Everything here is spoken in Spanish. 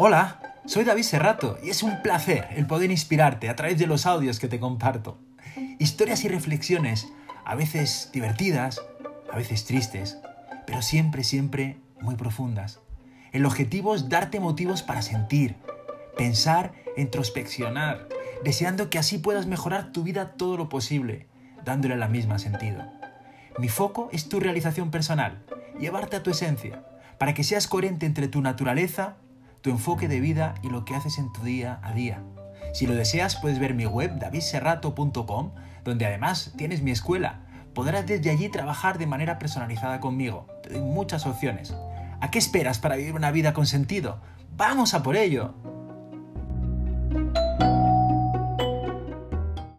Hola, soy David Serrato y es un placer el poder inspirarte a través de los audios que te comparto. Historias y reflexiones, a veces divertidas, a veces tristes, pero siempre, siempre muy profundas. El objetivo es darte motivos para sentir, pensar, introspeccionar, deseando que así puedas mejorar tu vida todo lo posible, dándole la misma sentido. Mi foco es tu realización personal, llevarte a tu esencia, para que seas coherente entre tu naturaleza, tu enfoque de vida y lo que haces en tu día a día. Si lo deseas, puedes ver mi web davidserrato.com, donde además tienes mi escuela. Podrás desde allí trabajar de manera personalizada conmigo. Te doy muchas opciones. ¿A qué esperas para vivir una vida con sentido? ¡Vamos a por ello!